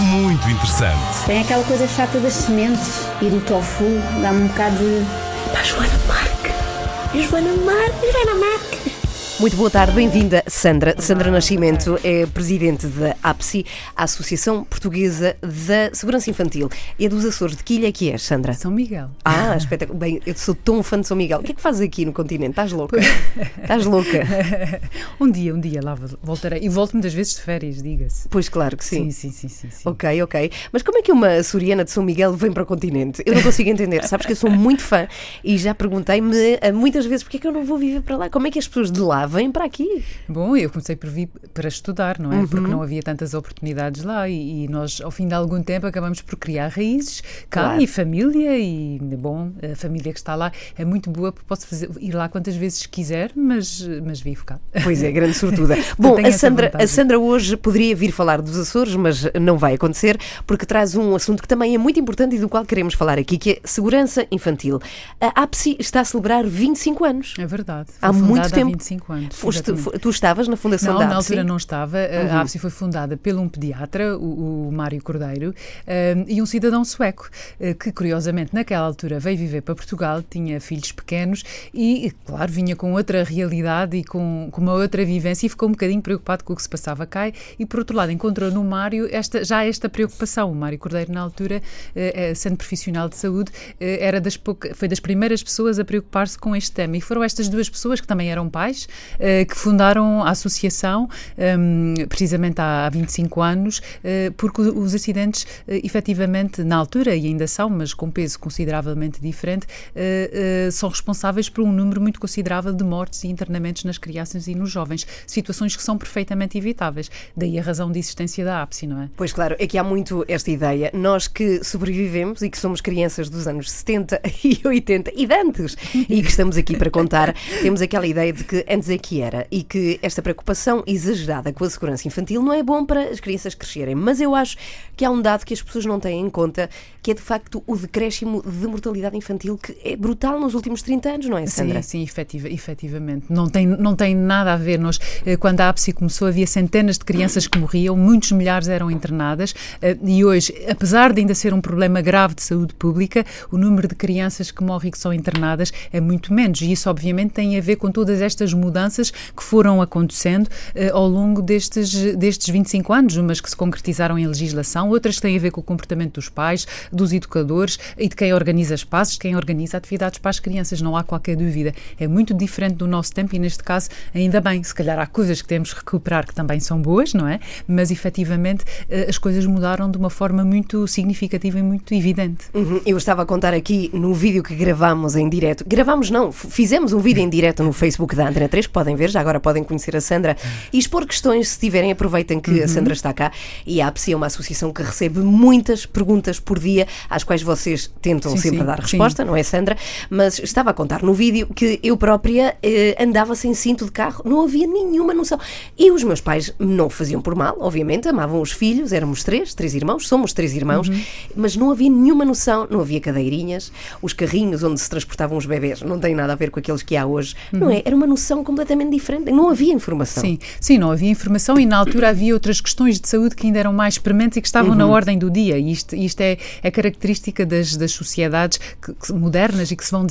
muito interessante. Tem aquela coisa chata das sementes e do tofu, dá-me um bocado de. Pá, Joana Marque! Joana Marque! Joana Marque! Muito boa tarde, bem-vinda, Sandra. Sandra Nascimento é presidente da APSI, a Associação Portuguesa da Segurança Infantil. E é dos Açores. De que ilha é que és, Sandra? São Miguel. Ah, espetáculo. Bem, eu sou tão fã de São Miguel. O que é que fazes aqui no continente? Estás louca? Estás louca? um dia, um dia lá voltarei. E volto muitas vezes de férias, diga-se. Pois claro que sim. Sim, sim, sim, sim, sim. Ok, ok. Mas como é que uma açoriana de São Miguel vem para o continente? Eu não consigo entender. Sabes que eu sou muito fã e já perguntei-me eh, muitas vezes porque é que eu não vou viver para lá? Como é que as pessoas de lá vêm para aqui? Bom, eu comecei por vir para estudar, não é? Uhum. Porque não havia tantas oportunidades lá e, e, nós, ao fim de algum tempo, acabamos por criar raízes cá Claro. e família. E, bom, a família que está lá é muito boa, posso fazer, ir lá quantas vezes quiser, mas, mas vivo cá. Pois é, grande sortuda. Bom, a Sandra, a. Sandra hoje poderia vir falar dos Açores, mas não vai acontecer, porque traz um assunto que também é muito importante e do qual queremos falar aqui, que é segurança infantil. A APSI está a celebrar 25 anos. É verdade. Há muito tempo. Há 25 anos. Foste- tu estavas na fundação Não, da na altura não estava. A APSI foi fundada por um pediatra, o, o Mário Cordeiro, um, e um cidadão sueco, eh, que curiosamente naquela altura veio viver para Portugal, tinha filhos pequenos e, claro, vinha com outra realidade e com, com uma outra vivência e ficou um bocadinho preocupado com o que se passava cá e, por outro lado, encontrou no Mário esta, já esta preocupação. O Mário Cordeiro, na altura, eh, sendo profissional de saúde, era das pouca, foi das primeiras pessoas a preocupar-se com este tema. E foram estas duas pessoas, que também eram pais, que fundaram a associação, hum, precisamente há, há 25 anos, eh, porque os acidentes, eh, efetivamente, na altura, e ainda são, mas com peso consideravelmente diferente, eh, eh, são responsáveis por um número muito considerável de mortes e internamentos nas crianças e nos jovens. Situações que são perfeitamente evitáveis. Daí a razão de existência da APSI, não é? Pois claro, é que há muito esta ideia. Nós que sobrevivemos e que somos crianças dos anos 70 e 80 e antes e que estamos aqui para contar, temos aquela ideia de que antes é que era e que esta preocupação exagerada com a segurança infantil não é bom para as crianças crescerem. Mas eu acho que há um dado que as pessoas não têm em conta, que é de facto o decréscimo de mortalidade infantil que é brutal nos últimos 30 anos, não é, Sandra? Sim, sim, efetiva, efetivamente. Não tem, não tem nada a ver. Nós, eh, quando a APSI começou, havia centenas de crianças que morriam, muitos milhares eram internadas eh, e hoje, apesar de ainda ser um problema grave de saúde pública, o número de crianças que morrem e que são internadas é muito menos. E isso, obviamente, tem a ver com todas estas mudanças que foram acontecendo eh, ao longo destes, destes 25 anos, umas que se concretizaram em legislação, outras que têm a ver com o comportamento dos pais, dos educadores e de quem organiza espaços, de quem organiza atividades para as crianças. Não há qualquer dúvida. É muito diferente do nosso tempo e, neste caso, ainda bem. Se calhar há coisas que temos que recuperar que também são boas, não é? Mas, efetivamente, eh, as coisas mudaram de uma forma muito significativa e muito evidente. Uhum, Eu estava a contar aqui no vídeo que gravámos em direto. Gravámos não, fizemos um vídeo em direto no Facebook da Antena 3, que podem ver, já agora podem conhecer a Sandra e expor questões se tiverem, aproveitem que a Sandra está cá. E a APSI é uma associação que recebe muitas perguntas por dia, às quais vocês tentam Sim, sempre sim, dar sim. resposta, não é, Sandra? Mas estava a contar no vídeo que eu própria eh, andava sem cinto de carro, não havia nenhuma noção. E os meus pais não faziam por mal, obviamente, amavam os filhos, éramos três, três irmãos, somos três irmãos, Uhum. mas não havia nenhuma noção, não havia cadeirinhas, os carrinhos onde se transportavam os bebés não têm nada a ver com aqueles que há hoje, não é? Era uma noção completamente diferente, não havia informação. Sim, sim, não havia informação e na altura havia outras questões de saúde que ainda eram mais prementes e que estavam Uhum. na ordem do dia. E isto, isto é, é característica das, das sociedades que- que- modernas e que se vão,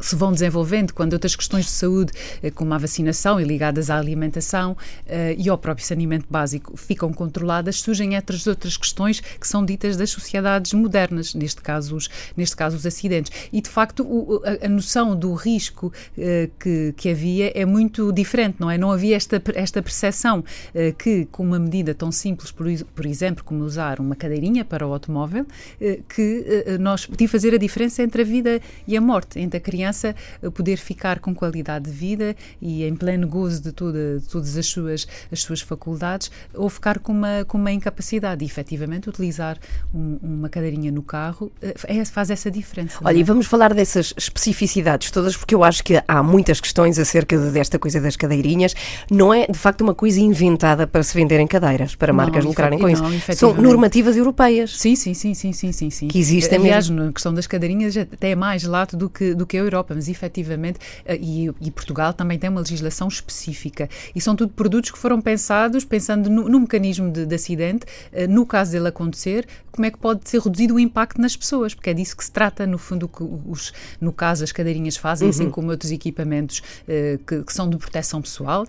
se vão desenvolvendo quando outras questões de saúde, eh, como a vacinação e ligadas à alimentação eh, e ao próprio saneamento básico, ficam controladas, surgem outras, outras questões que são ditas das sociedades modernas, neste caso os, neste caso os acidentes. E de facto o- a, a noção do risco eh, que, que havia é é muito diferente, não é? Não havia esta, esta percepção uh, que, com uma medida tão simples, por, por exemplo, como usar uma cadeirinha para o automóvel, uh, que uh, nós podia fazer a diferença entre a vida e a morte, entre a criança poder ficar com qualidade de vida e em pleno gozo de, toda, de todas as suas, as suas faculdades, ou ficar com uma, com uma incapacidade. E, efetivamente, utilizar um, uma cadeirinha no carro é, faz essa diferença. Olha, é? e vamos falar dessas especificidades todas, porque eu acho que há muitas questões acerca desta coisa das cadeirinhas. Não é, de facto, uma coisa inventada para se venderem cadeiras, para não, marcas lucrarem com não, isso. São normativas europeias. Sim, sim, sim, sim, sim, sim, sim. Que existem Aliás, mesmo. na questão das cadeirinhas até é mais lato do que, do que a Europa, mas efetivamente, eh, e, e Portugal também tem uma legislação específica. E são tudo produtos que foram pensados, pensando no, no mecanismo de, de acidente, eh, no caso dele acontecer, como é que pode ser reduzido o impacto nas pessoas, porque é disso que se trata, no fundo, que os, no caso as cadeirinhas fazem, assim uhum. assim como outros equipamentos uh, que, que, são de proteção pessoal,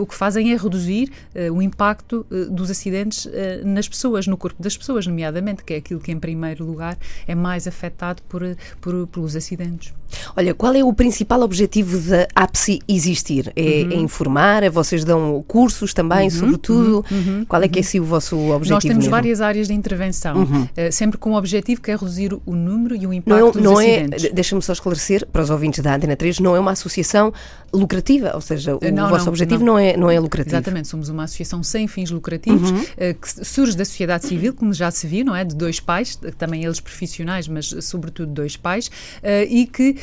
o que fazem é reduzir uh, o impacto dos acidentes nas pessoas, no corpo das pessoas, nomeadamente, que é aquilo que em primeiro lugar é mais afetado por, por pelos acidentes. Olha, qual é o principal objetivo da APSI existir? É, uhum. é informar? É vocês dão cursos também, uhum. sobretudo? Uhum. uhum. Qual é que é assim, o vosso objetivo? Nós temos mesmo? várias áreas de intervenção, uh, sempre com o objetivo que é reduzir o número e o impacto não, dos não é, acidentes. É, Deixa-me só esclarecer para os ouvintes da Antena 3, não é uma associação lucrativa, ou seja, o não, vosso não, objetivo não. Não. é, não é lucrativo. Exatamente, somos uma associação sem fins lucrativos uh, que surge da sociedade civil, como já se viu, não é? De dois pais, também eles profissionais, mas sobretudo dois pais, uh, e que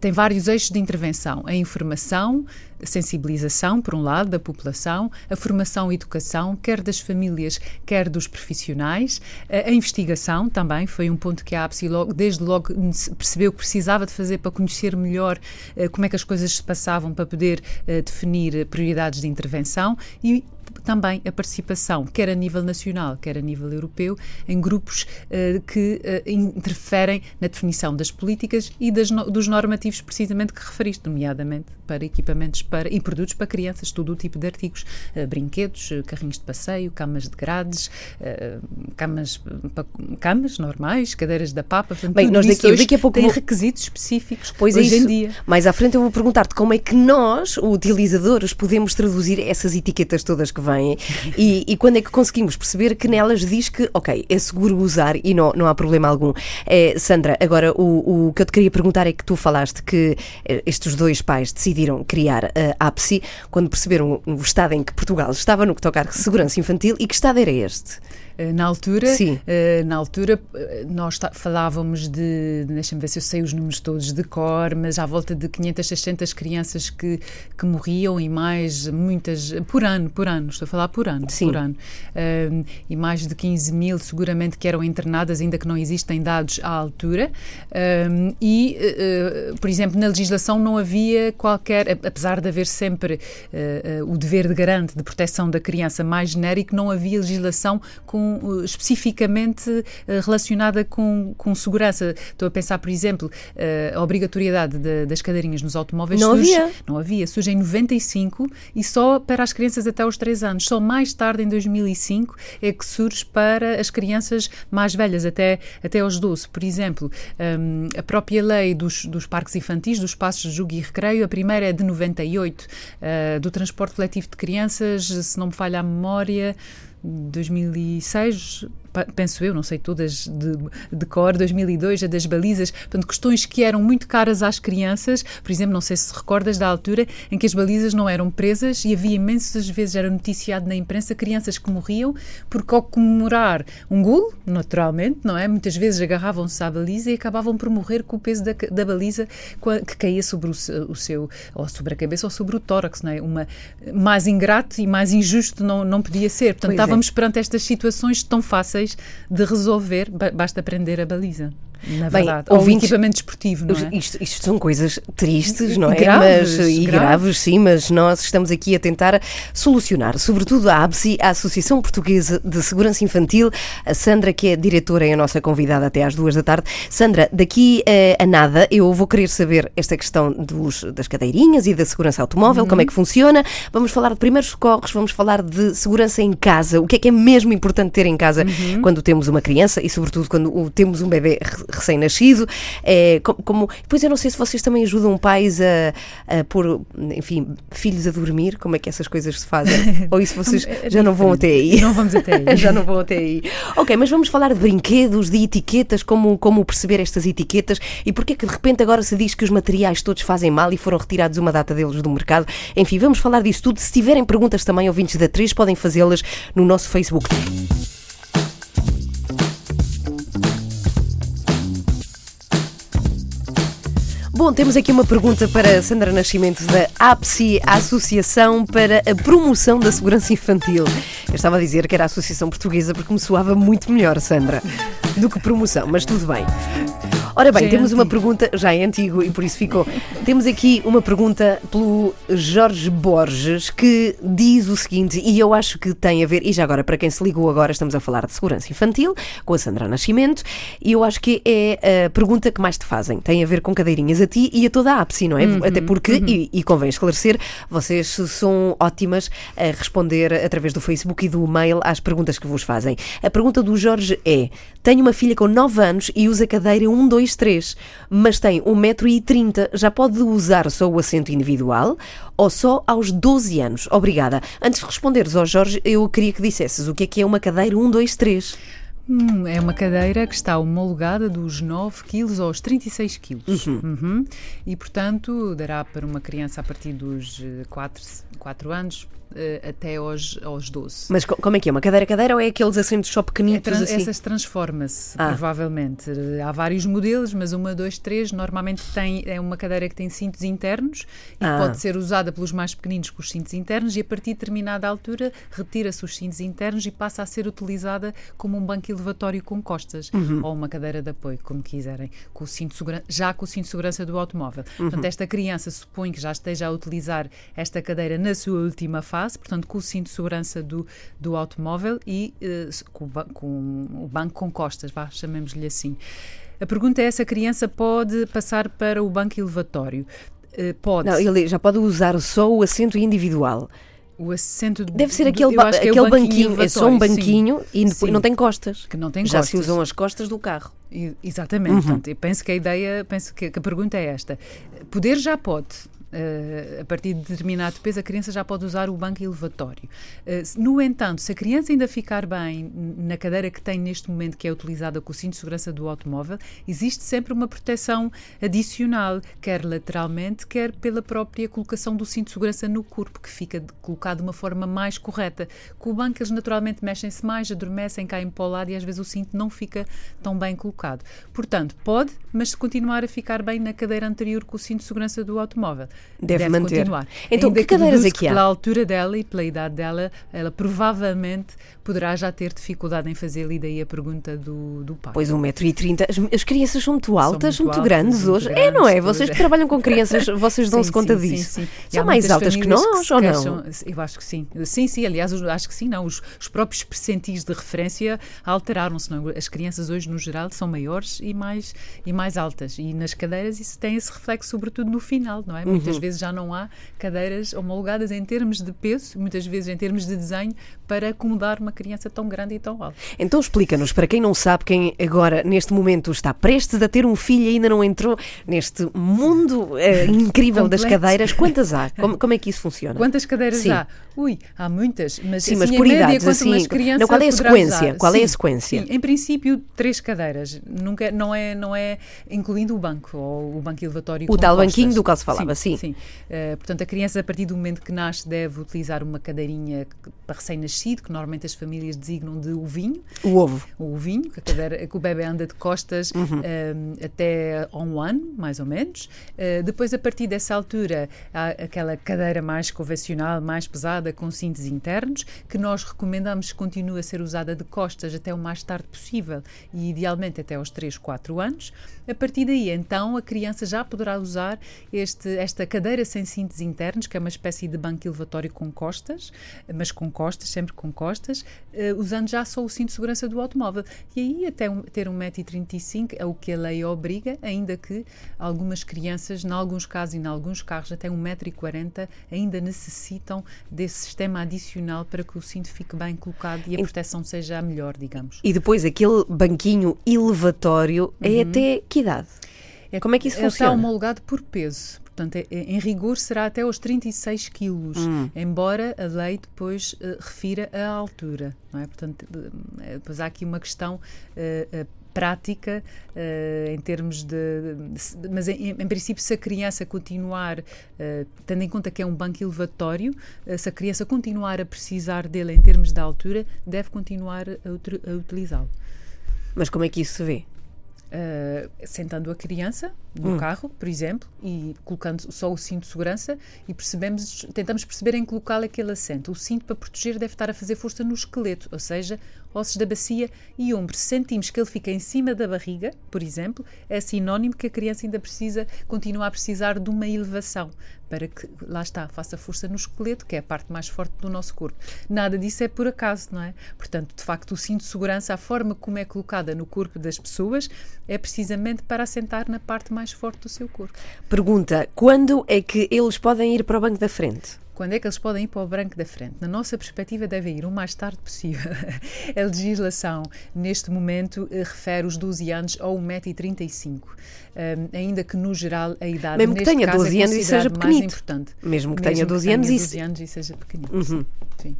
tem vários eixos de intervenção. A informação, sensibilização, por um lado, da população, a formação e educação, quer das famílias, quer dos profissionais, a investigação também foi um ponto que a APSI logo, desde logo percebeu que precisava de fazer para conhecer melhor uh, como é que as coisas se passavam para poder uh, definir prioridades de intervenção. E também a participação, quer a nível nacional, quer a nível europeu, em grupos uh, que uh, interferem na definição das políticas e das no, dos normativos precisamente que referiste, nomeadamente para equipamentos para, e produtos para crianças, todo o tipo de artigos, uh, brinquedos, carrinhos de passeio, camas de grades, camas, camas normais, cadeiras da papa, portanto, Bem, nós daqui, daqui a pouco tem vou... requisitos específicos pois é hoje é em dia. Mais à frente eu vou perguntar-te como é que nós, utilizadores, podemos traduzir essas etiquetas todas que vêm e, e, quando é que conseguimos perceber que nelas diz que, ok, é seguro usar e não, não há problema algum. É, Sandra, agora o, o que eu te queria perguntar é que tu falaste que eh, estes dois pais decidiram criar a APSI quando perceberam o estado em que Portugal estava no que toca à segurança infantil e que estado era este? Eh, na altura, Sim. Uh, na altura eh, nós falávamos de, deixa-me ver se eu sei os números todos de cor, mas à volta de 500, 600 crianças que, que morriam e mais muitas, por ano, por ano, estou a falar por ano, Sim. por ano. Uh, e mais de 15 mil seguramente que eram internadas, ainda que não existem dados à altura. Uh, e, por exemplo, na legislação não havia qualquer, apesar de haver sempre o dever de garante de proteção da criança mais genérico, não havia legislação com com, uh, especificamente uh, relacionada com, com segurança. Estou a pensar, por exemplo, uh, a obrigatoriedade de, das cadeirinhas nos automóveis. Não surge, havia. Não havia. Surge em 95 e só para as crianças até aos 3 anos. Só mais tarde, em 2005, é que surge para as crianças mais velhas, até, até aos 12. Por exemplo, um, a própria lei dos, dos parques infantis, dos espaços de julgo e recreio, a primeira é de 98, uh, do transporte coletivo de crianças, se não me falha a memória, 2006 penso eu, não sei todas de, de cor, 2002, a das balizas, portanto, questões que eram muito caras às crianças, por exemplo, não sei se recordas da altura em que as balizas não eram presas e havia imensas vezes, era noticiado na imprensa, crianças que morriam porque ao comemorar um golo, naturalmente, não é? Muitas vezes agarravam-se à baliza e acabavam por morrer com o peso da, da baliza que caía sobre o, o, seu, ou sobre a cabeça ou sobre o tórax, não é? Uma, mais ingrato e mais injusto não, não podia ser. Portanto, pois é. estávamos é. perante estas situações tão fáceis fáceis de resolver, basta aprender a baliza na Bem, verdade. Ou ouvintes, equipamento desportivo, não é? Isto, isto são coisas tristes, não é? Graves, mas, e graves. graves. sim, mas nós estamos aqui a tentar solucionar, sobretudo a ABSI, a Associação Portuguesa de Segurança Infantil, a Sandra, que é diretora, é a nossa convidada até às duas da tarde. Sandra, daqui uh, a nada eu vou querer saber esta questão dos, das cadeirinhas e da segurança automóvel, uhum. como é que funciona. Vamos falar de primeiros socorros, vamos falar de segurança em casa, o que é que é mesmo importante ter em casa uhum. quando temos uma criança e, sobretudo, quando temos um bebê recém-nascido. É, como, depois eu não sei se vocês também ajudam pais a, a pôr, enfim, filhos a dormir, como é que essas coisas se fazem? Ou isso vocês É já não vão até aí? Não vamos até aí. Já não vão até aí. Ok, mas vamos falar de brinquedos, de etiquetas, como, como perceber estas etiquetas e porque é que de repente agora se diz que os materiais todos fazem mal e foram retirados uma data deles do mercado. Enfim, vamos falar disso tudo. Se tiverem perguntas também, ouvintes da 3, podem fazê-las no nosso Facebook. Bom, temos aqui uma pergunta para Sandra Nascimento da APSI, Associação para a Promoção da Segurança Infantil. Eu estava a dizer que era a Associação Portuguesa porque me soava muito melhor, Sandra, do que promoção, mas tudo bem. Ora bem, Já é temos uma antigo. pergunta, já é antigo e por isso ficou. Temos aqui uma pergunta pelo Jorge Borges que diz o seguinte, e eu acho que tem a ver, e já agora, para quem se ligou agora, estamos a falar de segurança infantil com a Sandra Nascimento, e eu acho que é a pergunta que mais te fazem. Tem a ver com cadeirinhas a ti e a toda a APSI, não é? Até porque, e, e convém esclarecer, vocês são ótimas a responder através do Facebook e do mail às perguntas que vos fazem. A pergunta do Jorge é: tenho uma filha com 9 anos e usa cadeira 1, 2, 3, mas tem 1,30m. Já pode usar só o assento individual ou só aos 12 anos? Obrigada. Antes de responderes ao Jorge, eu queria que dissesses o que é que é uma cadeira 1, 2, 3. Hum, é uma cadeira que está homologada dos 9 kg aos 36 kg. Uhum. E, portanto, dará para uma criança a partir dos 4, 4 anos eh, até aos, aos 12. Mas co- como é que é? Uma cadeira cadeira ou é aqueles assentos só É pequenitos trans- assim? Essas transforma-se, Ah. provavelmente. Eh, Há vários modelos, mas uma, dois, três normalmente tem, é uma cadeira que tem cintos internos e Ah. pode ser usada pelos mais pequeninos com os cintos internos e a partir de determinada altura retira-se os cintos internos e passa a ser utilizada como um banco elevatório com costas Uhum. ou uma cadeira de apoio, como quiserem, com o cinto já com o cinto de segurança do automóvel. Uhum. Portanto, esta criança supõe que já esteja a utilizar esta cadeira na sua última fase, portanto, com o cinto de segurança do, do automóvel e eh, com, com o banco com costas, vá, chamemos-lhe assim. A pergunta é se a criança pode passar para o banco elevatório. Eh, pode. Não, ele já pode usar só o assento individual. O assento Deve ser do- aquele, ba- é aquele banquinho banquinho, é só um elevatório, sim. banquinho e depois Sim. não tem costas. Que não tem Já costas. se usam as costas do carro. E- Exatamente. Portanto, eu penso que a ideia, penso que, que a pergunta é esta. Poder já pode. Eh, a partir de determinado peso, a criança já pode usar o banco elevatório. Se- no entanto, se a criança ainda ficar bem na cadeira que tem neste momento, que é utilizada com o cinto de segurança do automóvel, existe sempre uma proteção adicional, quer lateralmente, quer pela própria colocação do cinto de segurança no corpo, que fica colocado de uma forma mais correta. Com o banco, eles naturalmente mexem-se mais, adormecem, caem para o lado e às vezes o cinto não fica tão bem colocado. Portanto, pode, mas se continuar a ficar bem na cadeira anterior com o cinto de segurança do automóvel, Deve manter. continuar. Então, Ainda que cadeiras é que há? Pela altura dela e pela idade dela, ela provavelmente poderá já ter dificuldade em fazer ali daí a pergunta do, do pai. Pois 1,30m. As, as crianças são muito altas, são muito, muito altas, grandes muito hoje. é, grandes, não é? Vocês que trabalham com crianças, vocês dão-se conta sim, disso. Sim, sim. E São mais muitas altas que nós se ou não? Eu acho que sim. Sim, sim, aliás, acho que sim, não. Os, os próprios percentis de referência alteraram-se. é? As crianças hoje, no geral, são maiores e mais, e mais altas. E nas cadeiras isso tem esse reflexo, sobretudo no final, não é? Uhum. Muitas vezes já não há cadeiras homologadas em termos de peso, muitas vezes em termos de desenho, para acomodar uma criança tão grande e tão alta. Então explica-nos, para quem não sabe, quem agora neste momento está prestes a ter um filho e ainda não entrou neste mundo eh, incrível das cadeiras, quantas há? Como, como é que isso funciona? Quantas cadeiras Sim. há? Ui, há muitas, mas, Sim, assim, mas por idades, assim, não, qual é a sequência? usar? Qual é a Sim, sequência? Sim, em princípio, três cadeiras, nunca, não, é, não é incluindo o banco, ou o banco elevatório O tal costas. banquinho do qual se falava, sim. sim. Eh, portanto, a criança, a partir do momento que nasce, deve utilizar uma cadeirinha para recém-nascido, que normalmente as famílias designam de ovinho, O ovo. o ovinho, que, a cadeira, que o bebê anda de costas Uhum. um, até a um ano, mais ou menos. Uh, depois, a partir dessa altura, há aquela cadeira mais convencional, mais pesada, com cintos internos, que nós recomendamos que continue a ser usada de costas até o mais tarde possível e, idealmente, até aos 3, 4 anos. A partir daí, então, a criança já poderá usar este, esta cadeira sem cintos internos, que é uma espécie de banco elevatório com costas, mas com costas, sempre com costas, uh, usando já só o cinto de segurança do automóvel. E aí até um, ter 1,35m é o que a lei obriga, ainda que algumas crianças, em alguns casos e em alguns carros, até 1,40m, ainda necessitam desse sistema adicional para que o cinto fique bem colocado e a proteção seja a melhor, digamos. E depois aquele banquinho elevatório é uhum. é até que idade? É, Como é que isso funciona? Está homologado por peso. Portanto, é, é, em rigor será até aos 36 quilos, hum. embora a lei depois uh, refira a altura, não é? Portanto, depois há aqui uma questão uh, prática uh, em termos de, de mas em, em, princípio se a criança continuar uh, tendo em conta que é um banco elevatório uh, se a criança continuar a precisar dele em termos de altura deve continuar a, a utilizá-lo mas como é que isso se vê Uh, sentando a criança no hum. carro, por exemplo, e colocando só o cinto de segurança e percebemos, tentamos perceber em que local é que ele assenta. O cinto para proteger deve estar a fazer força no esqueleto, ou seja, ossos da bacia e ombros. Se sentimos que ele fica em cima da barriga, por exemplo, é sinónimo que a criança ainda precisa, continua a precisar de uma elevação para que, lá está, faça força no esqueleto, que é a parte mais forte do nosso corpo. Nada disso é por acaso, não é? Portanto, de facto, o cinto de segurança, a forma como é colocada no corpo das pessoas, é precisamente para assentar na parte mais forte do seu corpo. Pergunta: quando é que eles podem ir para o banco da frente? Quando é que eles podem ir para o branco da frente? Na nossa perspectiva, devem ir o mais tarde possível. a legislação, neste momento, eh, refere os 12 anos ou 1,35m. Um, ainda que, no geral, a idade Mesmo que tenha 12 é anos e seja pequenito. Importante. Mesmo que Mesmo tenha 12 que anos, tenha 12 anos e seja pequenito. Uhum. Sim.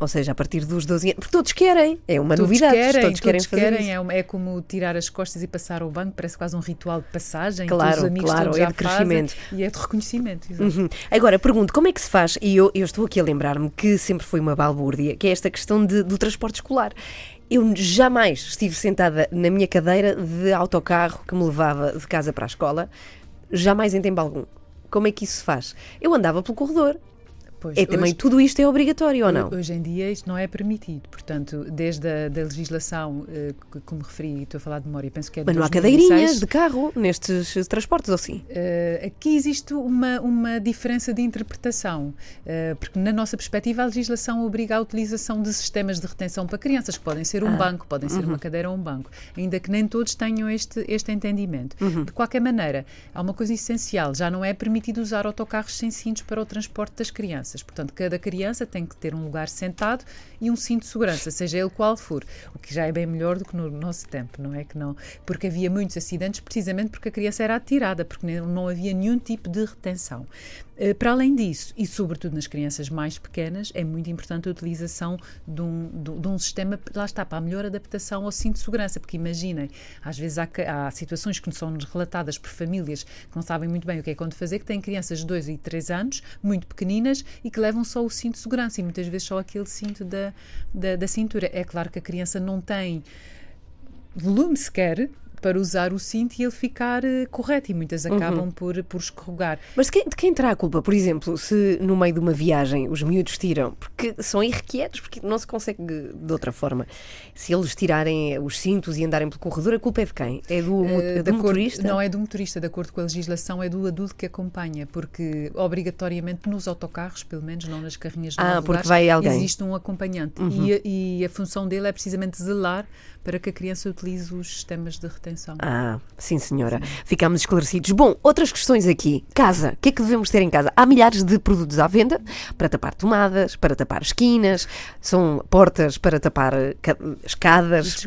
Ou seja, a partir dos 12 anos. Porque todos querem. É uma todos novidade. Querem, todos querem todos fazer. Querem, é, é, como tirar as costas e passar ao banco. Parece quase um ritual de passagem. Claro, os amigos claro. É de crescimento. E é de reconhecimento. Uhum. Agora, pergunto, como é que se faz? E eu, eu estou aqui a lembrar-me que sempre foi uma balbúrdia, que é esta questão de, do transporte escolar. Eu jamais estive sentada na minha cadeira de autocarro que me levava de casa para a escola, jamais em tempo algum. Como é que isso se faz? Eu andava pelo corredor, Pois, é também hoje, tudo isto é obrigatório ou não? Hoje em dia isto não é permitido. Portanto, desde a da legislação, uh, que, como referi, estou a falar de memória, penso que é de Mas não há cadeirinhas de carro nestes transportes, ou sim? Uh, aqui existe uma, uma diferença de interpretação, uh, porque na nossa perspectiva a legislação obriga a utilização de sistemas de retenção para crianças, que podem ser um ah, banco, podem ser uhum. uma cadeira ou um banco, ainda que nem todos tenham este, este entendimento. Uhum. De qualquer maneira, há uma coisa essencial, já não é permitido usar autocarros sem cintos para o transporte das crianças crianças. Portanto, cada criança tem que ter um lugar sentado e um cinto de segurança, seja ele qual for, o que já é bem melhor do que no nosso tempo, não é que não? Porque havia muitos acidentes precisamente porque a criança era atirada, porque não havia nenhum tipo de retenção. Eh, para além disso, e sobretudo nas crianças mais pequenas, é muito importante a utilização de um, de um sistema, lá está, para a melhor adaptação ao cinto de segurança, porque imaginem, às vezes há, há situações que são relatadas por famílias que não sabem muito bem o que é quando fazer, que têm crianças de 2 e 3 anos, muito pequeninas, e que levam só o cinto de segurança, e muitas vezes só aquele cinto da, da, da cintura. É claro que a criança não tem volume sequer para usar o cinto e ele ficar uh, correto e muitas uhum. acabam uhum. por, por escorregar. Mas de quem, de quem terá a culpa? Por exemplo, se no meio de uma viagem os miúdos tiram, porque são irrequietos, porque não se consegue de outra forma. Se eles tirarem os cintos e andarem pelo corredor, a culpa é de quem? É do, uh, do motorista? não é do motorista, de acordo com a legislação, é do adulto que acompanha, porque obrigatoriamente nos autocarros, pelo menos não nas carrinhas de ah, porque vai alguém. existe um acompanhante uhum. e, e a função dele é precisamente zelar para que a criança utilize os sistemas de retenção. Ah, sim, senhora. Sim. Ficamos esclarecidos. Bom, outras questões aqui. Casa. O que é que devemos ter em casa? Há milhares de produtos à venda para tapar tomadas, para tapar esquinas, são portas para tapar escadas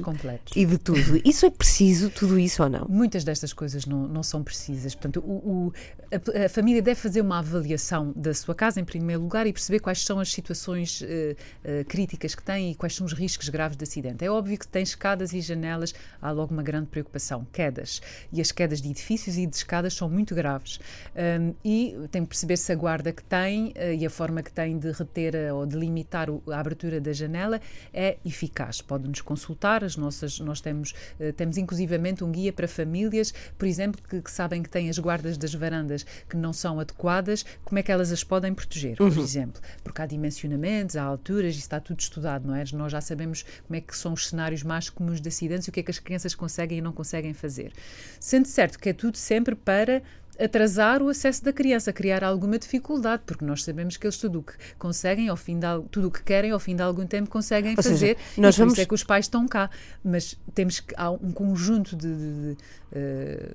e de tudo. Isso é preciso, tudo isso ou não? Muitas destas coisas não, não são precisas. Portanto, o, o, a, a, família deve fazer uma avaliação da sua casa, em primeiro lugar, e perceber quais são as situações uh, uh, críticas que tem e quais são os riscos graves de acidente. É óbvio que tem escadas e janelas, há logo uma grande preocupação. Quedas. E as quedas de edifícios e de escadas são muito graves. Um, e tem que perceber se a guarda que tem uh, e a forma que tem de reter uh, ou de limitar o, a abertura da janela é eficaz. Pode-nos consultar, as nossas, nós temos, uh, temos inclusivamente um guia para famílias, por exemplo, que, que, sabem que têm as guardas das varandas que não são adequadas, como é que elas as podem proteger, por uhum. exemplo. Porque há dimensionamentos, há alturas, isso está tudo estudado, não é? Nós já sabemos como é que são os cenários mais comuns de acidentes e o que é que as crianças conseguem e não conseguem fazer. Sendo certo que é tudo sempre para atrasar o acesso da criança, criar alguma dificuldade, porque nós sabemos que eles tudo o que conseguem, ao fim de, tudo o que querem, ao fim de algum tempo conseguem Ou seja, fazer. nós e vamos- é que os pais estão cá. Mas temos que, há um conjunto de, de- de, eh,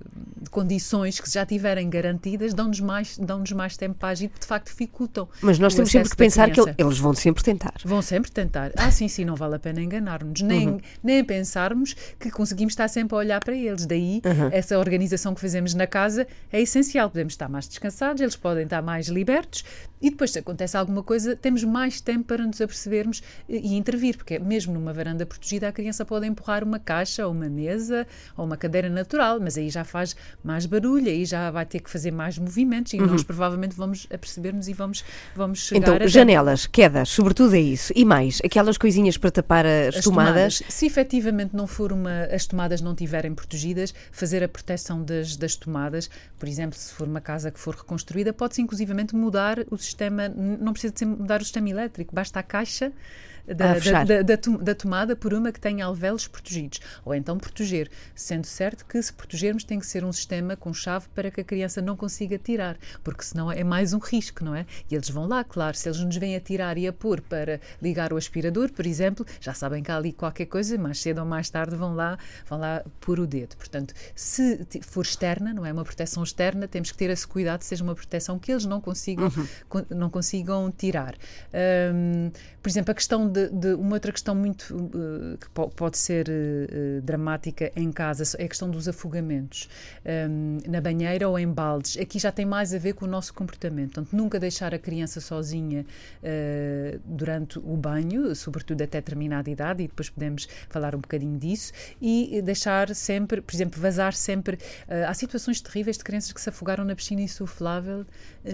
condições que já tiverem garantidas dão-nos mais, dão mais tempo para agir, porque de facto dificultam. Mas nós temos sempre que pensar que eles vão sempre tentar. Vão sempre tentar. Ah, sim, sim, não vale a pena enganar-nos. Nem, Uhum. nem pensarmos que conseguimos estar sempre a olhar para eles. Daí, Uhum. essa organização que fazemos na casa é essencial. Podemos estar mais descansados, eles podem estar mais libertos e depois, se acontece alguma coisa, temos mais tempo para nos apercebermos e, e intervir, porque mesmo numa varanda protegida, a criança pode empurrar uma caixa ou uma mesa ou uma cadeira natural, mas aí já faz mais barulho, aí já vai ter que fazer mais movimentos e nós provavelmente vamos aperceber-nos e vamos, vamos chegar Uhum. Então, a tempo. janelas, quedas, sobretudo é isso. E mais, aquelas coisinhas para tapar as, As tomadas. Se efetivamente não for uma, as tomadas não estiverem protegidas, fazer a proteção das, das tomadas, por exemplo, se for uma casa que for reconstruída, pode-se inclusivamente mudar o sistema, não precisa de ser mudar o sistema elétrico, basta a caixa. Da, da- da- da tom- da tomada por uma que tenha alvéolos protegidos. Ou então proteger. Sendo certo que, se protegermos, tem que ser um sistema com chave para que a criança não consiga tirar, porque senão é mais um risco, não é? E eles vão lá, claro, se eles nos vêm a tirar e a pôr para ligar o aspirador, por exemplo, já sabem que há ali qualquer coisa, mais cedo ou mais tarde vão lá, vão lá pôr o dedo. Portanto, se for externa, não é uma proteção externa, temos que ter esse cuidado, seja uma proteção que eles não consigam, con- não consigam tirar. Hum, por exemplo, a questão de, de- uma outra questão muito uh, que po- pode ser uh, dramática em casa é a questão dos afogamentos Hum, na banheira ou em baldes. Aqui já tem mais a ver com o nosso comportamento. Portanto, nunca deixar a criança sozinha uh, durante o banho, sobretudo até determinada idade, e depois podemos falar um bocadinho disso, e deixar sempre, por exemplo, vazar sempre. há situações terríveis de crianças que se afogaram na piscina insuflável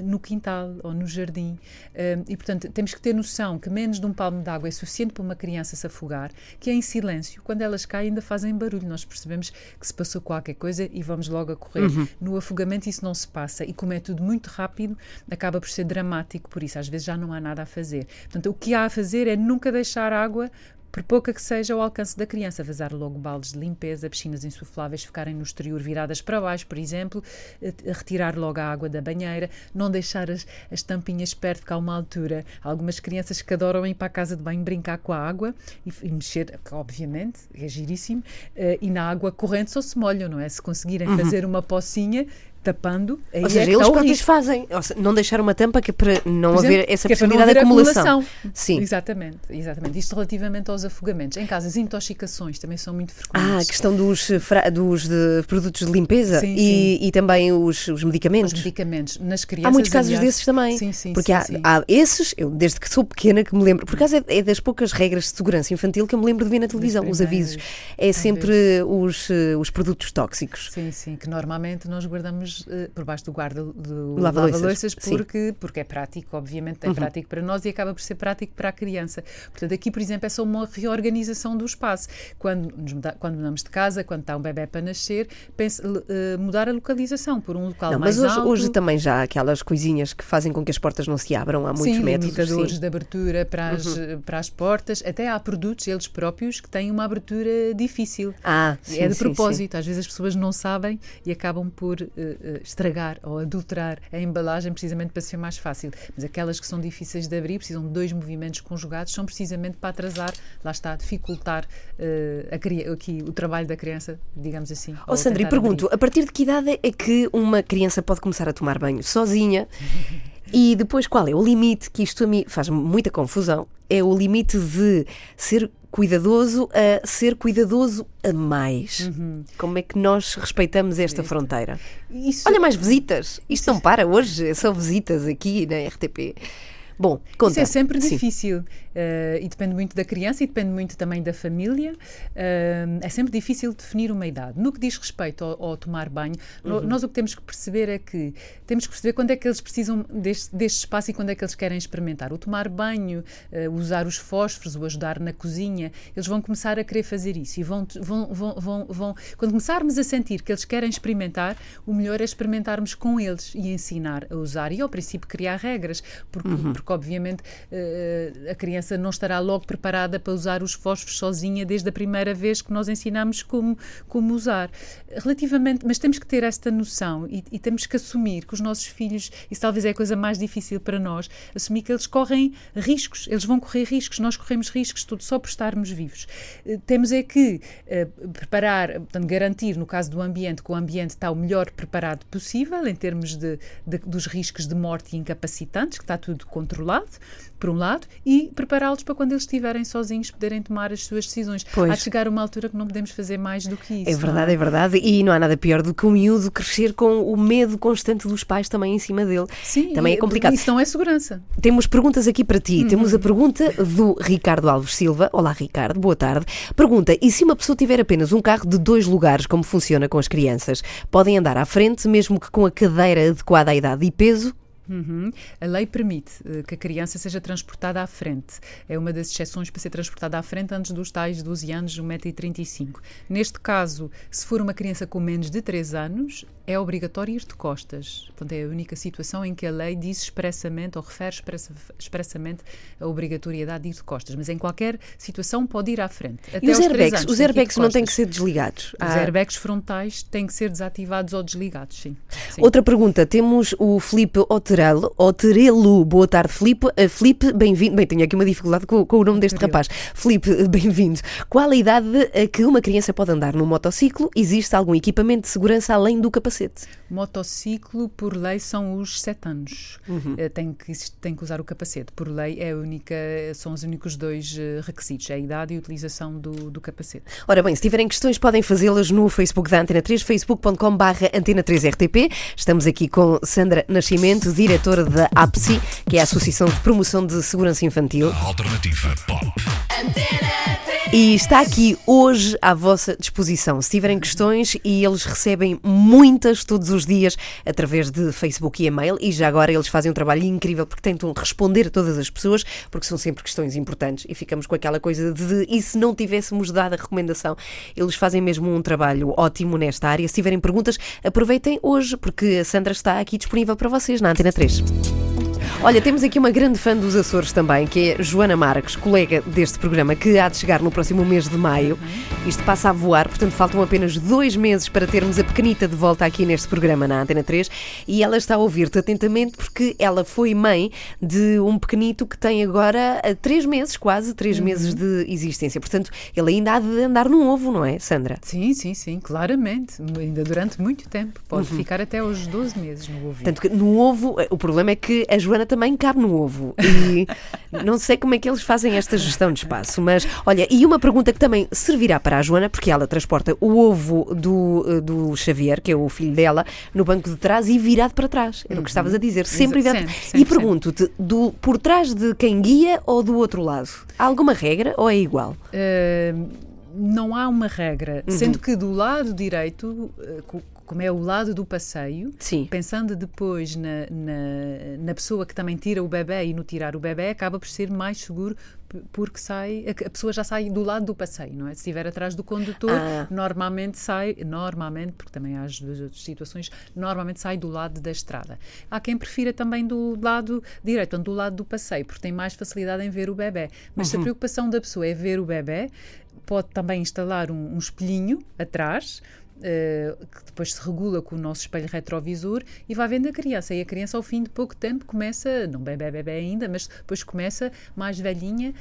no quintal ou no jardim. Um, e, portanto, temos que ter noção que menos de um palmo de água suficiente para uma criança se afogar, que é em silêncio. Quando elas caem, ainda fazem barulho. Nós percebemos que se passou qualquer coisa e vamos logo a correr. No afogamento, isso não se passa. E como é tudo muito rápido, acaba por ser dramático. Por isso, às vezes já não há nada a fazer. Portanto, o que há a fazer é nunca deixar água por pouca que seja ao alcance da criança, vazar logo baldes de limpeza, piscinas insufláveis ficarem no exterior viradas para baixo, por exemplo, eh, retirar logo a água da banheira, não deixar as, as tampinhas perto, porque há uma altura, há algumas crianças que adoram ir para a casa de banho brincar com a água e, e mexer, que obviamente, é giríssimo, eh, e na água corrente só se molham, não é? Se conseguirem fazer uma pocinha tapando, Ou é seja, que eles próprios fazem. Seja, não deixar uma tampa que é para não haver exemplo, essa é para não possibilidade de haver acumulação. acumulação. Sim. Exatamente, exatamente. Isto relativamente aos afogamentos. Em casa, as intoxicações também são muito Ah, a frequentes. questão dos, dos de produtos de limpeza Sim, e, e também os, os Os medicamentos. medicamentos nas crianças. Há muitos casos aliás. desses também. Sim, sim, porque sim, há, sim. há esses, eu desde que sou pequena que me lembro, por acaso é, é das poucas regras de segurança infantil que eu me lembro de ver na televisão, os avisos. É sempre os, eh, os produtos tóxicos. Sim, sim, que normalmente nós guardamos eh, por baixo do guarda do Lava-loiças, sim. Uhum. porque, porque é prático, obviamente é prático para nós e acaba por ser prático para a criança. Portanto, aqui, por exemplo, é só uma reorganização do espaço. Quando, nos muda, quando mudamos de casa, quando está um bebê para nascer, pense, eh, mudar a localização por um local Não, mais mas hoje, alto. hoje também já há aquelas coisinhas que fazem com que as portas não se abram. Há muitos sim, métodos. limitadores sim. Uhum. de abertura para as, para as portas. Até há produtos, eles próprios, que têm uma abertura difícil. Ah, sim, é de propósito, às vezes as pessoas não sabem e acabam por eh, estragar ou adulterar a embalagem precisamente para ser mais fácil. Mas aquelas que são difíceis de abrir, precisam de dois movimentos conjugados, são precisamente para atrasar, lá está, dificultar eh, a cri- aqui o trabalho da criança, digamos assim. Ó e tentar pergunto, a partir de que idade é que uma criança pode começar a tomar banho sozinha? E depois qual é o limite, que isto a mim faz muita confusão, é o limite de ser cuidadoso a ser cuidadoso a mais. Uhum. Como é que nós respeitamos esta fronteira? Isso, Olha mais visitas, isto não para hoje, é só visitas aqui na RTP. Bom, conta. Isso é sempre difícil eh, e depende muito da criança e depende muito também da família. Eh, é sempre difícil definir uma idade. No que diz respeito ao, ao tomar banho, Uhum. nós o que temos que perceber é que temos que perceber quando é que eles precisam deste, deste espaço e quando é que eles querem experimentar. O tomar banho, eh, usar os fósforos, o ajudar na cozinha, eles vão começar a querer fazer isso e vão, vão, vão, vão, vão- quando começarmos a sentir que eles querem experimentar, o melhor é experimentarmos com eles e ensinar a usar e ao princípio criar regras, porque, porque porque obviamente eh, a criança não estará logo preparada para usar os fósforos sozinha desde a primeira vez que nós ensinamos como, como usar. Relativamente, mas temos que ter esta noção e, e temos que assumir que os nossos filhos, isso talvez é a coisa mais difícil para nós, assumir que eles correm riscos, eles vão correr riscos, nós corremos riscos tudo só por estarmos vivos. Eh, temos é que uh, preparar, portanto, garantir, no caso do ambiente, que o ambiente está o melhor preparado possível em termos de, de dos riscos de morte e incapacitantes, que está tudo controlado, por um lado, e prepará-los para quando eles estiverem sozinhos poderem tomar as suas decisões. Pois. Há de chegar uma altura que não podemos fazer mais do que isso. É verdade, é? é? verdade. E não há nada pior do que o miúdo crescer com o medo constante dos pais também em cima dele. Sim, também é complicado. Isso não é segurança. Temos perguntas aqui para ti. Uhum. Temos a pergunta do Ricardo Alves Silva. Olá, Ricardo, boa tarde. Pergunta: e se uma pessoa tiver apenas um carro de dois lugares, como funciona com as crianças? Podem andar à frente, mesmo que com a cadeira adequada à idade e peso? Uhum. A lei permite uh, que a criança seja transportada à frente. É uma das exceções para ser transportada à frente antes dos tais 12 anos, 1,35m. Neste caso, se for uma criança com menos de 3 anos, é obrigatório ir de costas. Portanto, é a única situação em que a lei diz expressamente ou refere expressamente a obrigatoriedade de ir de costas. Mas em qualquer situação pode ir à frente. Até e os airbags? Anos, os airbags não têm que ser desligados? Os ah. airbags frontais têm que ser desativados ou desligados, sim. sim. Outra pergunta. Temos o Felipe Oterelo. Oterelo. Boa tarde, Felipe. Uh, Felipe, bem-vindo. Bem, tenho aqui uma dificuldade com, com o nome deste rapaz. Felipe, bem-vindo. Qual a idade a que uma criança pode andar no motociclo? Existe algum equipamento de segurança além do capacete? Motociclo, por lei, são os sete anos. Uhum. Uh, tem, que, tem que usar o capacete. Por lei, é única, são os únicos dois requisitos: é a idade e a utilização do, do capacete. Ora bem, se tiverem questões, podem fazê-las no Facebook da Antena 3, facebook.com/barra Antena 3 RTP. Estamos aqui com Sandra Nascimento, diretora da APSI, que é a Associação de Promoção de Segurança Infantil. Alternativa Pop. Antena 3. E está aqui hoje à vossa disposição. Se tiverem questões, e eles recebem muitas todos os dias através de Facebook e e-mail, e já agora eles fazem um trabalho incrível porque tentam responder a todas as pessoas, porque são sempre questões importantes e ficamos com aquela coisa de e se não tivéssemos dado a recomendação? Eles fazem mesmo um trabalho ótimo nesta área. Se tiverem perguntas, aproveitem hoje, porque a Sandra está aqui disponível para vocês na Antena 3. Olha, temos aqui uma grande fã dos Açores também, que é Joana Marques, colega deste programa, que há de chegar no próximo mês de maio. Isto passa a voar, portanto faltam apenas dois meses para termos a pequenita de volta aqui neste programa na Antena 3 e ela está a ouvir-te atentamente porque ela foi mãe de um pequenito que tem agora eh, três meses, quase três uhum. meses de existência. Portanto, ele ainda há de andar num ovo, não é, Sandra? Sim, sim, sim, claramente. Ainda durante muito tempo. Pode uhum. ficar até aos 12 meses no ovo. Tanto que no ovo, eh, o problema é que a Joana também cabe no ovo. E não sei como é que eles fazem esta gestão de espaço. Mas, olha, e uma pergunta que também servirá para a Joana, porque ela transporta o ovo do, eh, do Xavier, que é o filho dela, no banco de trás e virado para trás. Era o que estavas a dizer. Sempre virado. Sempre, sempre, e pergunto-te, por trás de quem guia ou do outro lado? Há alguma regra ou é igual? Uh não há uma regra, uhum. sendo que do lado direito, eh, como é o lado do passeio, Sim. pensando depois na, na, na, pessoa que também tira o bebê e no tirar o bebê, acaba por ser mais seguro porque sai, a pessoa já sai do lado do passeio, não é? Se estiver atrás do condutor, ah. normalmente sai, normalmente, porque também há as duas outras situações, normalmente sai do lado da estrada. Há quem prefira também do lado direito, do lado do passeio, porque tem mais facilidade em ver o bebê. Mas uhum. se a uhum. preocupação da pessoa é ver o bebê, pode também instalar um, um espelhinho atrás Uh, que depois se regula com o nosso espelho retrovisor e vai vendo a criança. E a criança, ao fim de pouco tempo, começa, não bebê, bebê ainda, mas depois começa, mais velhinha,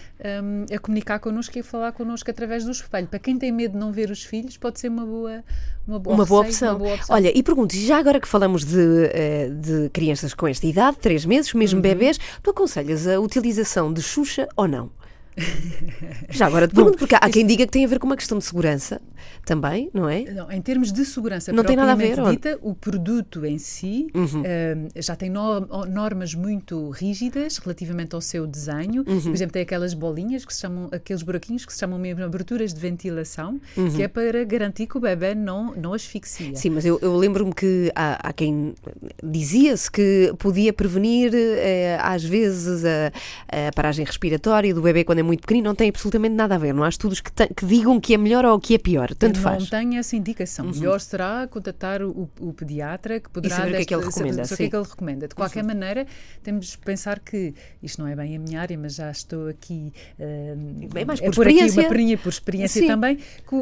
um, a comunicar connosco e a falar connosco através do espelho. Para quem tem medo de não ver os filhos, pode ser uma boa, uma boa, uma boa, opção. Uma boa opção. Olha, e pergunto, já agora que falamos de, eh, de crianças com esta idade, três meses, mesmo uhum. bebês, tu aconselhas a utilização de Xuxa ou não? Já agora te pergunto, porque há quem diga que tem a ver com uma questão de segurança também, não é? Não, em termos de segurança não tem nada a ver, dita, o produto em si uhum. uh, já tem no, normas muito rígidas relativamente ao seu desenho. Uhum. Por exemplo, tem aquelas bolinhas que se chamam, aqueles buraquinhos que se chamam mesmo aberturas de ventilação, uhum. que é para garantir que o bebê não, não asfixia. Sim, mas eu, eu lembro-me que há, há quem dizia-se que podia prevenir, uh, às vezes, a, a paragem respiratória do bebê quando é muito pequenino, não tem absolutamente nada a ver. Não há estudos que, que digam que é melhor ou que é pior. Tanto não faz. Uhum. tem essa indicação. Melhor será contatar o, o pediatra que poderá saber o que é que ele recomenda, saber o que é que ele recomenda. De qualquer maneira, temos de pensar que isto não é bem a minha área, mas já estou aqui. eh, É mais é por por aqui experiência. uma perinha por experiência Sim. também, que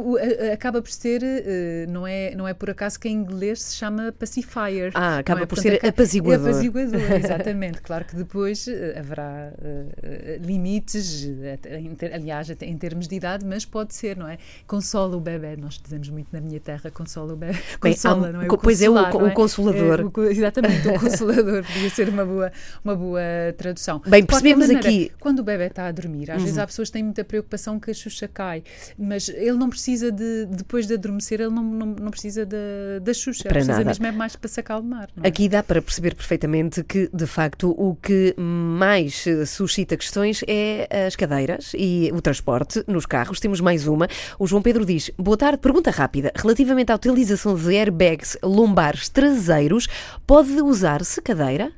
a- acaba por ser, eh, não, é, não é por acaso que em inglês se chama pacifier. Ah, acaba não é? por Portanto, ser apaziguador. É apaziguador, exatamente. claro que depois eh, haverá eh, limites, ter- aliás, até em termos de idade, mas pode ser, não é? Consola o bebê, nós dizemos muito na minha terra, consola o bebê. Bem, Consola, há- não é? co- pois é, o o consolador. É, o exatamente, o consolador podia ser uma boa, uma boa tradução. Bem, percebemos maneira, aqui- Uhum. Quando o bebê está a dormir, às vezes há pessoas que têm muita preocupação que a Xuxa cai, mas ele não precisa de, depois de adormecer, ele não, não, não precisa da, da Xuxa, Para precisa nada. mesmo é mais para se acalmar. É? Aqui dá para perceber perfeitamente que, de facto, o que mais suscita questões é as cadeiras e o transporte nos carros. Temos mais uma. O João Pedro diz: Boa tarde, pergunta rápida. Relativamente à utilização de airbags lombares traseiros, pode usar-se cadeira?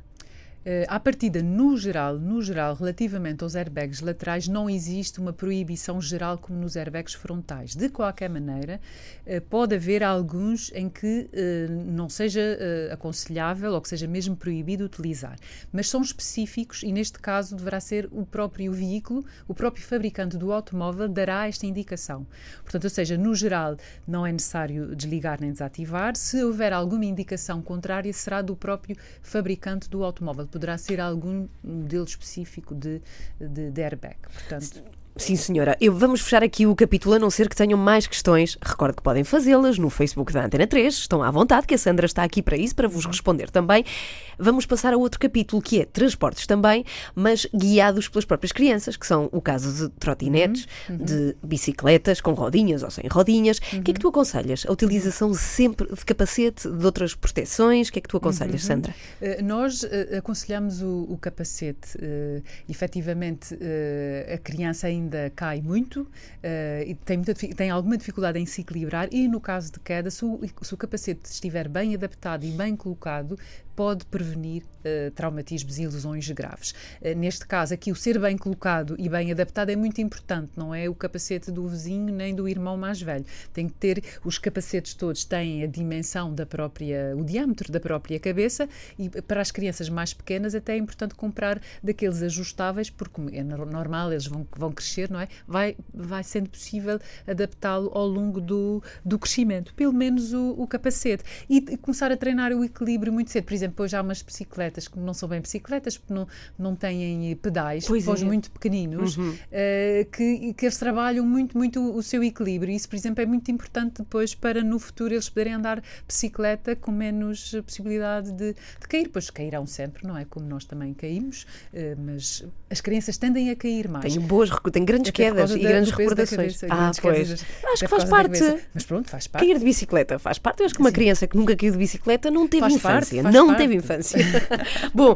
Eh, à partida, no geral, no geral, relativamente aos airbags laterais, não existe uma proibição geral como nos airbags frontais. De qualquer maneira, eh, pode haver alguns em que eh, não seja eh, aconselhável ou que seja mesmo proibido utilizar. Mas são específicos e, neste caso, deverá ser o próprio veículo, o próprio fabricante do automóvel dará esta indicação. Portanto, ou seja, no geral, não é necessário desligar nem desativar. Se houver alguma indicação contrária, será do próprio fabricante do automóvel. Poderá ser algum modelo específico de, de, de airbag. Portanto, Sim, senhora. Eu vamos fechar aqui o capítulo, a não ser que tenham mais questões. Recordo que podem fazê-las no Facebook da Antena 3. Estão à vontade, que a Sandra está aqui para isso, para vos responder também. Vamos passar a outro capítulo, que é transportes também, mas guiados pelas próprias crianças, que são o caso de trotinetes, de bicicletas com rodinhas ou sem rodinhas. O que é que tu aconselhas? A utilização sempre de capacete, de outras proteções? O que é que tu aconselhas, Sandra? Eh, Nós eh, aconselhamos o, o capacete. eh, efetivamente, eh, a criança ainda cai muito eh, e tem, muita tem alguma dificuldade em se equilibrar, e no caso de queda, se o, se o capacete estiver bem adaptado e bem colocado, pode prevenir eh, traumatismos e lesões graves. Eh, neste caso, aqui, o ser bem colocado e bem adaptado é muito importante, não é o capacete do vizinho nem do irmão mais velho. Tem que ter, os capacetes todos têm a dimensão da própria, o diâmetro da própria cabeça e para as crianças mais pequenas até é importante comprar daqueles ajustáveis, porque é nor- normal, eles vão, vão crescer, não é? Vai, vai sendo possível adaptá-lo ao longo do, do crescimento, pelo menos o, o capacete. E, e começar a treinar o equilíbrio muito cedo. Por exemplo, hoje há umas bicicletas que não são bem bicicletas, porque não, não têm eh, pedais, Pois é. muito pequeninos, eh, que, que eles trabalham muito, muito o, seu equilíbrio. Isso, por exemplo, é muito importante depois para no futuro eles poderem andar bicicleta com menos eh, possibilidade de, de cair. Pois cairão sempre, não é? Como nós também caímos, mas as crianças tendem a cair mais. Tenho boas, tenho grandes Até quedas e grandes recordações. cabeça, ah, grandes pois. quedas, Acho que faz parte. Mas pronto, faz parte. Cair de bicicleta faz parte. Eu acho que uma criança que nunca caiu de bicicleta não teve Faz infância. parte, faz não teve infância. Bom,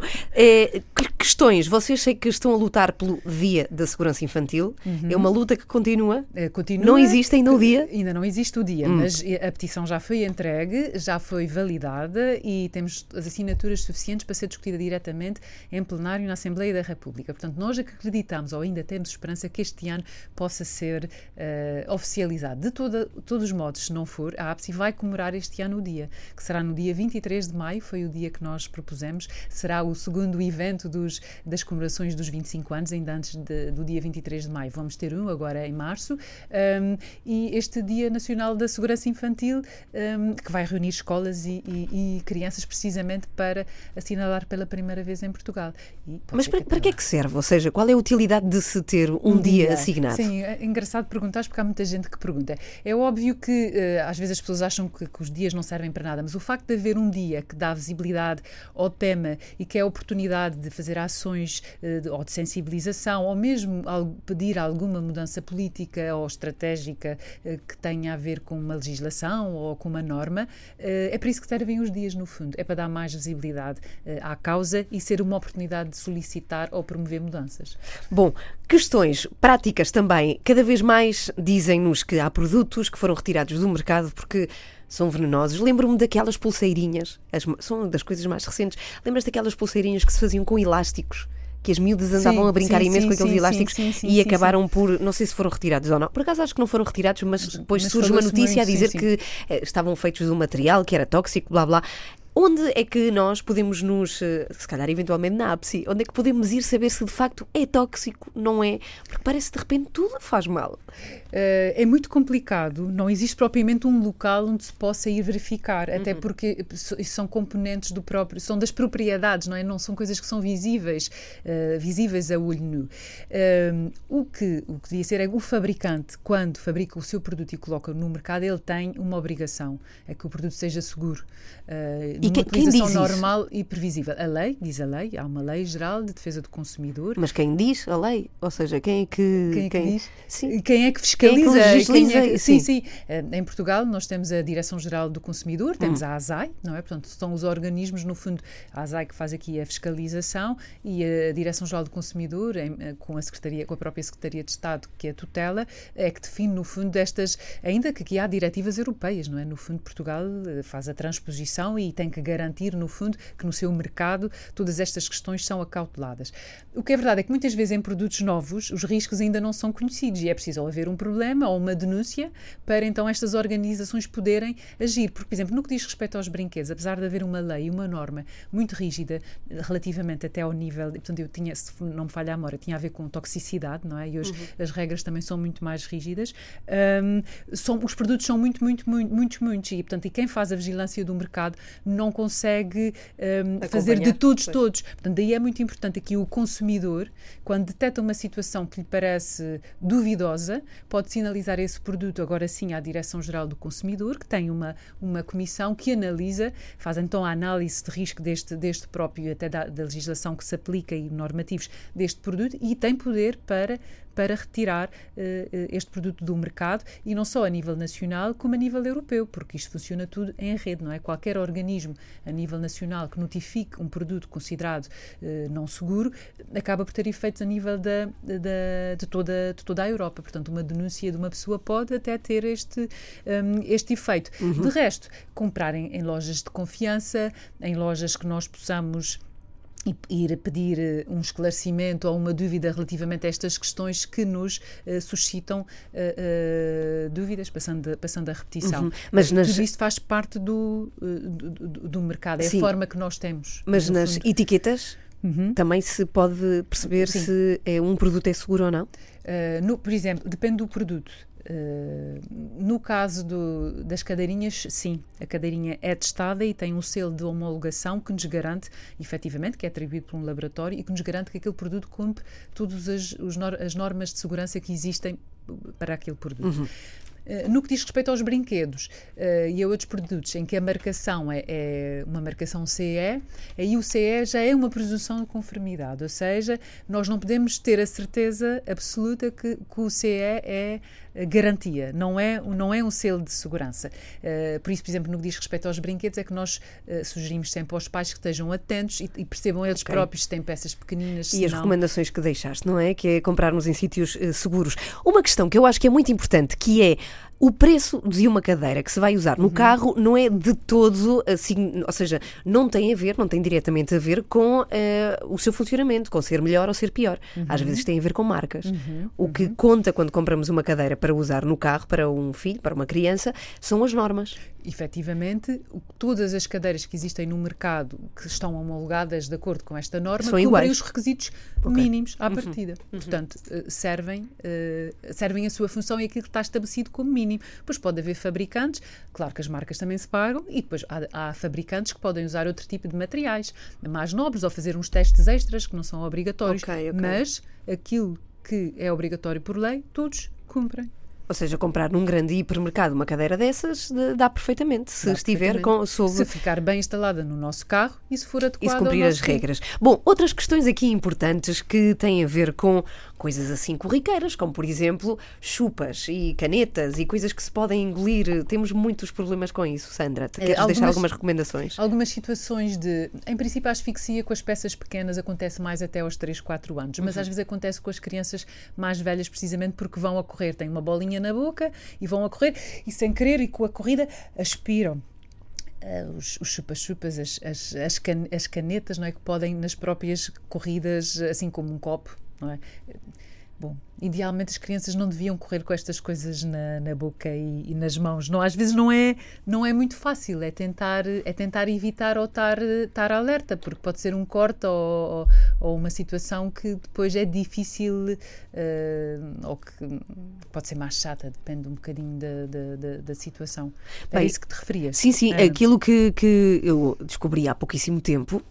que- questões. Vocês sei que estão a lutar pelo Dia da Segurança Infantil. Uhum. É uma luta que continua. Eh, continua- Não existe ainda o dia? Ainda não existe o dia, mas a petição já foi entregue, já foi validada e temos as assinaturas suficientes para ser discutida diretamente em plenário na Assembleia da República. Portanto, nós acreditamos, ou ainda temos esperança, que este ano possa ser eh, oficializado. De toda, todos os modos, se não for, a APSI vai comemorar este ano o dia, que será no dia 23 de maio, foi o dia que nós propusemos, será o segundo evento dos, das comemorações dos 25 anos, ainda antes de- do dia 23 de maio. Vamos ter um agora em março, um, e este Dia Nacional da Segurança Infantil, um, que vai reunir escolas e, e- e crianças precisamente para assinalar pela primeira vez em Portugal. Mas para, para que é que serve? Ou seja, qual é a utilidade de se ter um, dia, assignado? Sim, é engraçado perguntares porque há muita gente que pergunta. É óbvio que eh, às vezes as pessoas acham que, que os dias não servem para nada, mas o facto de haver um dia que dá visibilidade ao tema e que é a oportunidade de fazer ações eh, ou de sensibilização ou mesmo pedir alguma mudança política ou estratégica eh, que tenha a ver com uma legislação ou com uma norma, eh, é para isso que servem os dias, no fundo. É para dar mais visibilidade à causa e ser uma oportunidade de solicitar ou promover mudanças. Bom, questões práticas também. Cada vez mais dizem-nos que há produtos que foram retirados do mercado porque são venenosos. Lembro-me daquelas pulseirinhas, as- são das coisas mais recentes. Lembras daquelas pulseirinhas que se faziam com elásticos? que as miúdas andavam Sim, a brincar sim, imenso sim, com aqueles elásticos e acabaram por, não sei se foram retirados ou não. Por acaso acho que não foram retirados, mas depois mas surge uma notícia muito, a dizer que eh, estavam feitos de um material que era tóxico, blá blá. Onde é que nós podemos nos, eh, se calhar eventualmente na APSI, onde é que podemos ir saber se de facto é tóxico, não é? Porque parece que de repente tudo faz mal. Eh, é muito complicado, não existe propriamente um local onde se possa ir verificar, até Uhum. porque são componentes do próprio, são das propriedades, não é? Não são coisas que são visíveis, eh, visíveis a olho nu. O, que, o que devia ser é o fabricante, quando fabrica o seu produto e coloca no mercado, ele tem uma obrigação, é que o produto seja seguro. eh, E que- quem diz isso? normal e previsível. A lei, diz a lei, há uma lei geral de defesa do consumidor. Mas quem diz a lei? Ou seja, quem é que. Quem é que diz? Sim. Quem é que Quem é que fiscaliza? legisliza? Quem é que- sim, Sim. sim. Eh, Em Portugal nós temos a Direção-Geral do Consumidor, temos Hum. a ASAI, não é? Portanto, são os organismos, no fundo, a ASAI que faz aqui a fiscalização e a Direção-Geral do Consumidor, em- eh, com a Secretaria, com a própria Secretaria de Estado, que é a tutela, é que define, no fundo, estas, ainda que aqui há diretivas europeias, não é? No fundo, Portugal eh, faz a transposição e tem que garantir, no fundo, que no seu mercado todas estas questões são acauteladas. O que é verdade é que muitas vezes em produtos novos os riscos ainda não são conhecidos e é preciso haver um problema ou uma denúncia para então estas organizações poderem agir. Porque, por exemplo, no que diz respeito aos brinquedos, apesar de haver uma lei e uma norma muito rígida relativamente até ao nível, portanto, eu tinha, se não me falha a memória, tinha a ver com toxicidade, não é? E hoje as regras também são muito mais rígidas. Ahm, são, os produtos são muito, muito, muito, muitos, muitos e, portanto, e quem faz a vigilância do mercado não consegue ahm, fazer de todos, pois. todos. Portanto, daí é muito importante aqui o consumidor, quando detecta uma situação que lhe parece duvidosa, pode sinalizar esse produto agora sim à Direção-Geral do Consumidor, que tem uma, uma comissão que analisa, faz então a análise de risco deste, deste próprio, até da, da legislação que se aplica e normativos deste produto e tem poder para para retirar eh, eh, este produto do mercado e não só a nível nacional como a nível europeu, porque isto funciona tudo em rede, não é? Qualquer organismo a nível nacional que notifique um produto considerado eh, não seguro acaba por ter efeitos a nível da, da- de, toda, de toda a Europa. Portanto, uma denúncia de uma pessoa pode até ter este, hum, este efeito. De resto, comprar em, em lojas de confiança, em lojas que nós possamos e ir pedir eh, um esclarecimento ou uma dúvida relativamente a estas questões que nos eh, suscitam eh, eh, dúvidas, passando, passando a repetição. Uhum. Mas nas- Tudo isto faz parte do, do, do- do mercado, é Sim. a forma que nós temos. Mas nas fundo. etiquetas também se pode perceber Sim. se é um produto é seguro ou não? Uh, no- por exemplo, depende do produto. Uh, no caso do- das cadeirinhas, sim, a cadeirinha é testada e tem um selo de homologação que nos garante, efetivamente, que é atribuído por um laboratório e que nos garante que aquele produto cumpre todas as, as normas de segurança que existem para aquele produto. Uh, No que diz respeito aos brinquedos uh, e a outros produtos em que a marcação é, é uma marcação CE, aí o CE já é uma presunção de conformidade, ou seja, nós não podemos ter a certeza absoluta que, que o CE é eh, garantia, não é, não é um selo de segurança. Uh, por isso, por exemplo, no que diz respeito aos brinquedos, é que nós uh, sugerimos sempre aos pais que estejam atentos e, e percebam eles Ok. próprios se têm peças pequeninas. E as não. recomendações que deixaste, não é? Que é comprarmos em sítios eh, seguros. Uma questão que eu acho que é muito importante, que é o preço de uma cadeira que se vai usar Uhum. no carro não é de todo assim, ou seja, não tem a ver, não tem diretamente a ver com eh, o seu funcionamento, com ser melhor ou ser pior. Uhum. Às vezes tem a ver com marcas. O que conta quando compramos uma cadeira para usar no carro, para um filho, para uma criança, são as normas. Efetivamente, todas as cadeiras que existem no mercado que estão homologadas de acordo com esta norma São cumprem iguais. os requisitos mínimos à partida. Portanto, eh, servem, eh, servem a sua função e aquilo que está estabelecido como mínimo. Depois pode haver fabricantes, claro que as marcas também se pagam, e depois há, há fabricantes que podem usar outro tipo de materiais mais nobres ou fazer uns testes extras que não são obrigatórios. Ok, ok. Mas aquilo que é obrigatório por lei, todos cumprem. Ou seja, comprar num grande hipermercado uma cadeira dessas de- dá perfeitamente, se Dá estiver perfeitamente. com, sob Se ficar bem instalada no nosso carro e se for e adequada se ao cumprir as regras. Bom, outras questões aqui importantes que têm a ver com coisas assim corriqueiras, como por exemplo chupas e canetas e coisas que se podem engolir. Temos muitos problemas com isso, Sandra. Te Eh, queres deixar algumas- algumas recomendações? Algumas situações de. Em princípio, a asfixia com as peças pequenas acontece mais até aos 3, 4 anos, mas às vezes acontece com as crianças mais velhas, precisamente porque vão a correr, têm uma bolinha na boca e vão a correr e sem querer e com a corrida aspiram. uh, os, os chupa-chupas, as, as, as, can, as canetas, não é? Que podem nas próprias corridas, assim como um copo, não é? Bom, idealmente as crianças não deviam correr com estas coisas na, na boca e, e, nas mãos. Não, às vezes não é, não é muito fácil, é tentar, é tentar evitar ou estar, estar alerta, porque pode ser um corte ou, ou, ou uma situação que depois é difícil uh, ou que pode ser mais chata, depende um bocadinho da, da, da, da situação. É isso que te referias? Sim, sim, é. aquilo que, que eu descobri há pouquíssimo tempo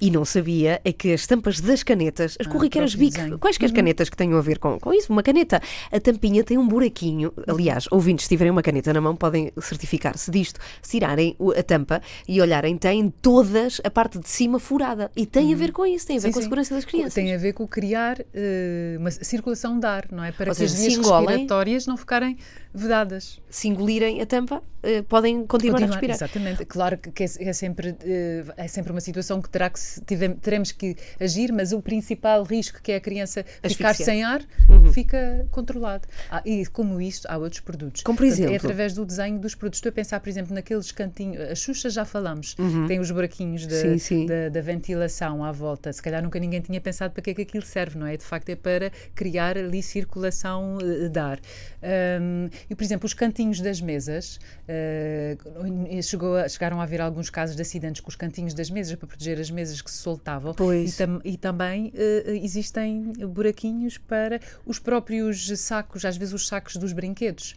e não sabia é que as tampas das canetas, as ah, corriqueiras Bic, quais que as uhum. canetas que tenham a ver com, com isso? Uma caneta, a tampinha tem um buraquinho. Aliás, ouvintes, se tiverem uma caneta na mão, podem certificar-se disto. Se tirarem a tampa e olharem, tem todas a parte de cima furada. E tem a uhum. ver com isso, tem a ver sim, com a segurança das crianças. Tem a ver com criar uh, uma circulação de ar, não é? Para Ou que seja, as vias respiratórias não ficarem vedadas. Se engolirem a tampa, uh, podem continuar, continuar, a respirar. Exatamente. Claro que é, é sempre, uh, é sempre uma situação que terá que teremos que agir, mas o principal risco que é a criança ficar sem ar uhum. fica controlado. Ah, e como isto, há outros produtos. Como por exemplo? Portanto, é através do desenho dos produtos. Estou a pensar, por exemplo, naqueles cantinhos, a Xuxa já falamos, uhum. tem os buraquinhos de, sim, sim. Da, da, ventilação à volta. Se calhar nunca ninguém tinha pensado para que é que aquilo serve, não é? De facto é para criar ali circulação uh, de ar. Um, e, por exemplo, os cantinhos das mesas, uh, chegou a, chegaram a haver alguns casos de acidentes com os cantinhos das mesas para proteger as mesas que se soltavam. Pois. E, tam, e também uh, existem buraquinhos para os próprios sacos, às vezes os sacos dos brinquedos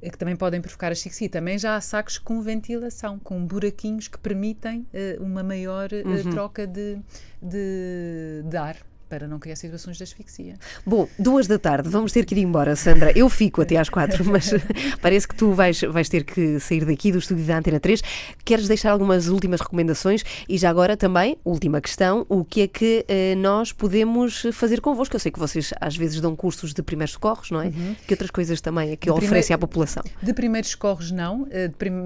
eh, que também podem provocar asfixia. Também já há sacos com ventilação, com buraquinhos que permitem uh, uma maior uh, uhum. troca de, de, de ar para não criar situações de asfixia. Bom, duas da tarde, vamos ter que ir embora, Sandra. Eu fico até às quatro, mas parece que tu vais, vais ter que sair daqui do estúdio da Antena 3. Queres deixar algumas últimas recomendações? E já agora também, última questão, o que é que eh, nós podemos fazer convosco? Eu sei que vocês às vezes dão cursos de primeiros socorros, não é? Uhum. Que outras coisas também é que oferecem à população? De primeiros socorros não,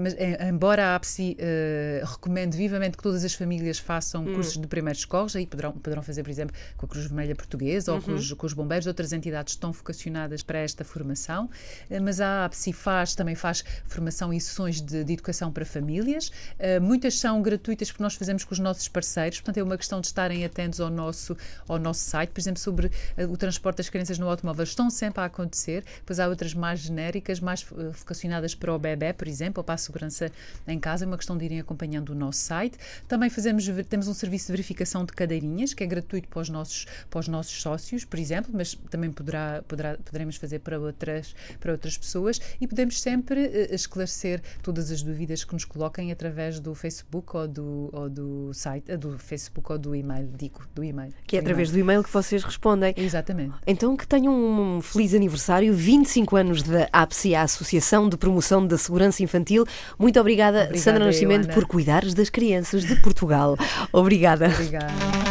mas, eh, embora a APSI uh, recomende vivamente que todas as famílias façam hum. cursos de primeiros socorros, aí poderão, poderão fazer, por exemplo, com a Cruz Vermelha Portuguesa uhum. ou com os, com os, bombeiros, outras entidades estão vocacionadas para esta formação, eh, mas a APSI faz, também faz formação e sessões de, de educação para famílias. Uh, muitas são gratuitas porque nós fazemos com os nossos parceiros, portanto é uma questão de estarem atentos ao nosso, ao nosso site, por exemplo, sobre uh, o transporte das crianças no automóvel, estão sempre a acontecer, pois há outras mais genéricas, mais vocacionadas para o bebê, por exemplo, ou para a segurança em casa, é uma questão de irem acompanhando o nosso site. Também fazemos, temos um serviço de verificação de cadeirinhas, que é gratuito para os nossos, para os nossos sócios, por exemplo, mas também poderá, poderá, poderemos fazer para outras, para outras pessoas e podemos sempre uh, esclarecer todas as dúvidas que nos coloquem através do Facebook ou do, ou do site, uh, do Facebook ou do e-mail, digo, do e-mail. Que é através do e-mail que vocês respondem. Exatamente. Então que tenham um feliz aniversário, 25 anos da APSI, a Associação de Promoção da Segurança Infantil. Muito obrigada, obrigada Sandra Nascimento, por cuidares das crianças de Portugal. obrigada. Obrigada.